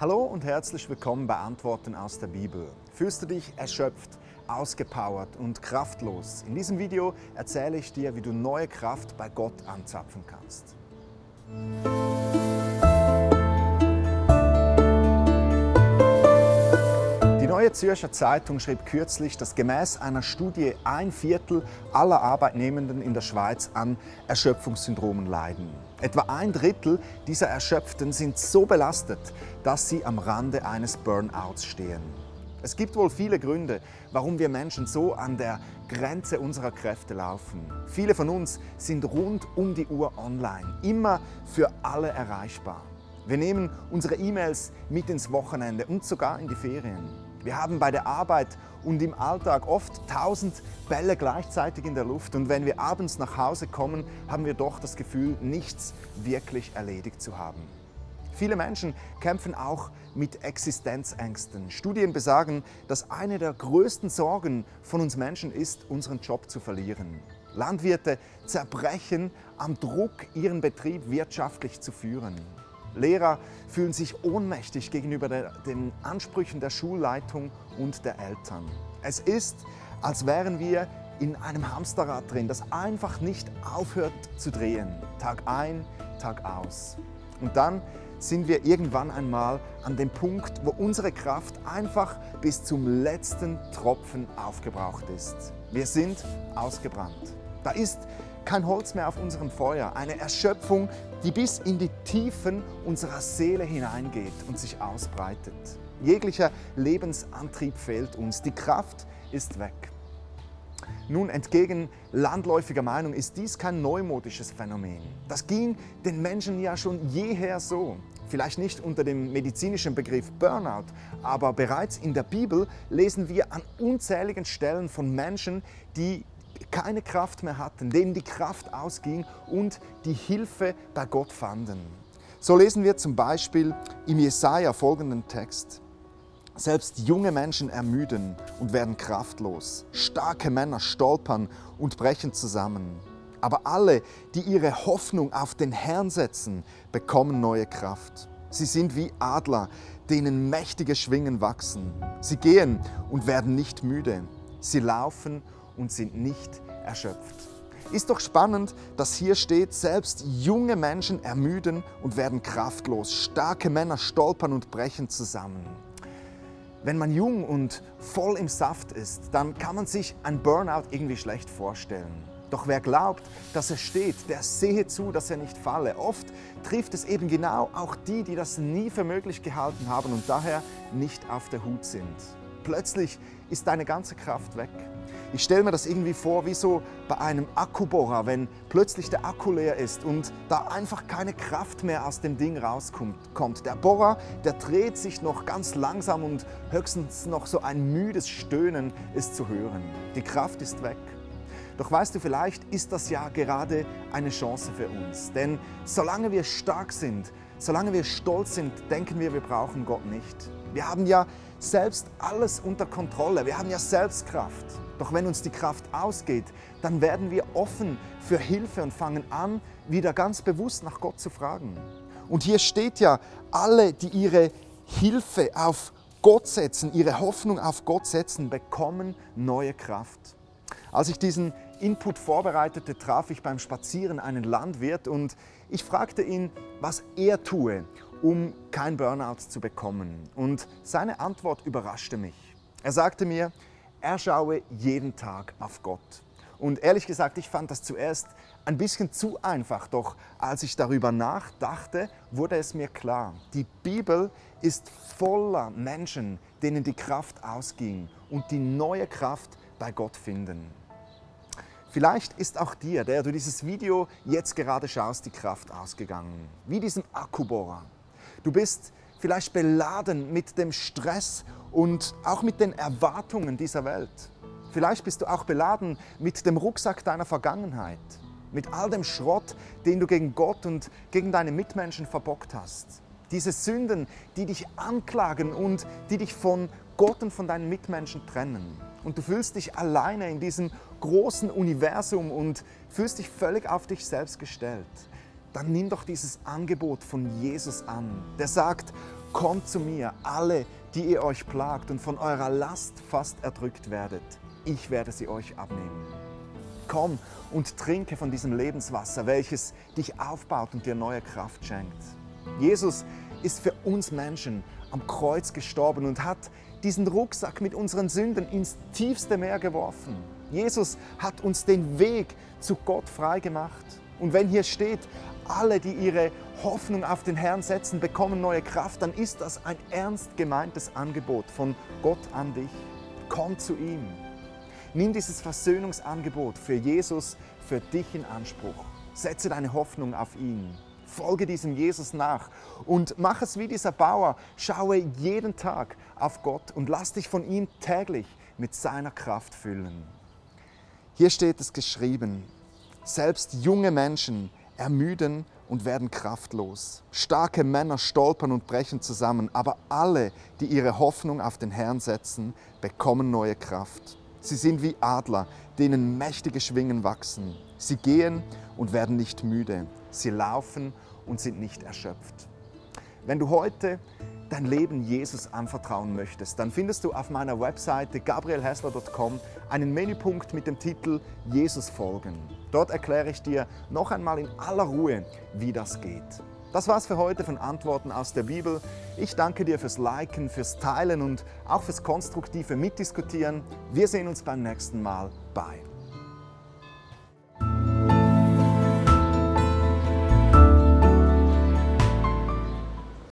Hallo und herzlich willkommen bei Antworten aus der Bibel. Fühlst du dich erschöpft, ausgepowert und kraftlos? In diesem Video erzähle ich dir, wie du neue Kraft bei Gott anzapfen kannst. Neue Zürcher Zeitung schrieb kürzlich, dass gemäß einer Studie ein Viertel aller Arbeitnehmenden in der Schweiz an Erschöpfungssyndromen leiden. Etwa ein Drittel dieser Erschöpften sind so belastet, dass sie am Rande eines Burnouts stehen. Es gibt wohl viele Gründe, warum wir Menschen so an der Grenze unserer Kräfte laufen. Viele von uns sind rund um die Uhr online, immer für alle erreichbar. Wir nehmen unsere E-Mails mit ins Wochenende und sogar in die Ferien. Wir haben bei der Arbeit und im Alltag oft tausend Bälle gleichzeitig in der Luft und wenn wir abends nach Hause kommen, haben wir doch das Gefühl, nichts wirklich erledigt zu haben. Viele Menschen kämpfen auch mit Existenzängsten. Studien besagen, dass eine der größten Sorgen von uns Menschen ist, unseren Job zu verlieren. Landwirte zerbrechen am Druck, ihren Betrieb wirtschaftlich zu führen. Lehrer fühlen sich ohnmächtig gegenüber der, den Ansprüchen der Schulleitung und der Eltern. Es ist, als wären wir in einem Hamsterrad drin, das einfach nicht aufhört zu drehen. Tag ein, Tag aus. Und dann sind wir irgendwann einmal an dem Punkt, wo unsere Kraft einfach bis zum letzten Tropfen aufgebraucht ist. Wir sind ausgebrannt. Da ist kein Holz mehr auf unserem Feuer, eine Erschöpfung, die bis in die Tiefen unserer Seele hineingeht und sich ausbreitet. Jeglicher Lebensantrieb fehlt uns, die Kraft ist weg. Nun, entgegen landläufiger Meinung ist dies kein neumodisches Phänomen. Das ging den Menschen ja schon jeher so. Vielleicht nicht unter dem medizinischen Begriff Burnout, aber bereits in der Bibel lesen wir an unzähligen Stellen von Menschen, die keine Kraft mehr hatten, denen die Kraft ausging und die Hilfe bei Gott fanden. So lesen wir zum Beispiel im Jesaja folgenden Text. Selbst junge Menschen ermüden und werden kraftlos. Starke Männer stolpern und brechen zusammen. Aber alle, die ihre Hoffnung auf den Herrn setzen, bekommen neue Kraft. Sie sind wie Adler, denen mächtige Schwingen wachsen. Sie gehen und werden nicht müde. Sie laufen und sind nicht erschöpft. Ist doch spannend, dass hier steht, selbst junge Menschen ermüden und werden kraftlos. Starke Männer stolpern und brechen zusammen. Wenn man jung und voll im Saft ist, dann kann man sich ein Burnout irgendwie schlecht vorstellen. Doch wer glaubt, dass er steht, der sehe zu, dass er nicht falle. Oft trifft es eben genau auch die, die das nie für möglich gehalten haben und daher nicht auf der Hut sind. Plötzlich ist deine ganze Kraft weg. Ich stelle mir das irgendwie vor, wie so bei einem Akkubohrer, wenn plötzlich der Akku leer ist und da einfach keine Kraft mehr aus dem Ding rauskommt. Der Bohrer, der dreht sich noch ganz langsam und höchstens noch so ein müdes Stöhnen ist zu hören. Die Kraft ist weg. Doch weißt du, vielleicht ist das ja gerade eine Chance für uns. Denn solange wir stark sind, solange wir stolz sind, denken wir, wir brauchen Gott nicht. Wir haben ja selbst alles unter Kontrolle. Wir haben ja Selbstkraft. Doch wenn uns die Kraft ausgeht, dann werden wir offen für Hilfe und fangen an, wieder ganz bewusst nach Gott zu fragen. Und hier steht ja, alle, die ihre Hilfe auf Gott setzen, ihre Hoffnung auf Gott setzen, bekommen neue Kraft. Als ich diesen Input vorbereitete, traf ich beim Spazieren einen Landwirt und ich fragte ihn, was er tue, um kein Burnout zu bekommen. Und seine Antwort überraschte mich. Er sagte mir, er schaue jeden Tag auf Gott. Und ehrlich gesagt, ich fand das zuerst ein bisschen zu einfach, doch als ich darüber nachdachte, wurde es mir klar, die Bibel ist voller Menschen, denen die Kraft ausging und die neue Kraft bei Gott finden. Vielleicht ist auch dir, der du dieses Video jetzt gerade schaust, die Kraft ausgegangen. Wie diesem Akkubohrer. Du bist vielleicht beladen mit dem Stress und auch mit den Erwartungen dieser Welt. Vielleicht bist du auch beladen mit dem Rucksack deiner Vergangenheit, mit all dem Schrott, den du gegen Gott und gegen deine Mitmenschen verbockt hast. Diese Sünden, die dich anklagen und die dich von Gott und von deinen Mitmenschen trennen. Und du fühlst dich alleine in diesem großen Universum und fühlst dich völlig auf dich selbst gestellt. Dann nimm doch dieses Angebot von Jesus an. Der sagt, Kommt zu mir, alle, die ihr euch plagt und von eurer Last fast erdrückt werdet. Ich werde sie euch abnehmen. Komm und trinke von diesem Lebenswasser, welches dich aufbaut und dir neue Kraft schenkt. Jesus ist für uns Menschen am Kreuz gestorben und hat diesen Rucksack mit unseren Sünden ins tiefste Meer geworfen. Jesus hat uns den Weg zu Gott frei gemacht. Und wenn hier steht, alle, die ihre Hoffnung auf den Herrn setzen, bekommen neue Kraft, dann ist das ein ernst gemeintes Angebot von Gott an dich. Komm zu ihm. Nimm dieses Versöhnungsangebot für Jesus für dich in Anspruch. Setze deine Hoffnung auf ihn. Folge diesem Jesus nach und mach es wie dieser Bauer. Schaue jeden Tag auf Gott und lass dich von ihm täglich mit seiner Kraft füllen. Hier steht es geschrieben, selbst junge Menschen ermüden und werden kraftlos. Starke Männer stolpern und brechen zusammen, aber alle, die ihre Hoffnung auf den Herrn setzen, bekommen neue Kraft. Sie sind wie Adler, denen mächtige Schwingen wachsen. Sie gehen und werden nicht müde. Sie laufen und sind nicht erschöpft. Wenn du heute dein Leben Jesus anvertrauen möchtest, dann findest du auf meiner Webseite gabrielhessler.com einen Menüpunkt mit dem Titel Jesus folgen. Dort erkläre ich dir noch einmal in aller Ruhe, wie das geht. Das war's für heute von Antworten aus der Bibel. Ich danke dir fürs Liken, fürs Teilen und auch fürs konstruktive Mitdiskutieren. Wir sehen uns beim nächsten Mal. Bye.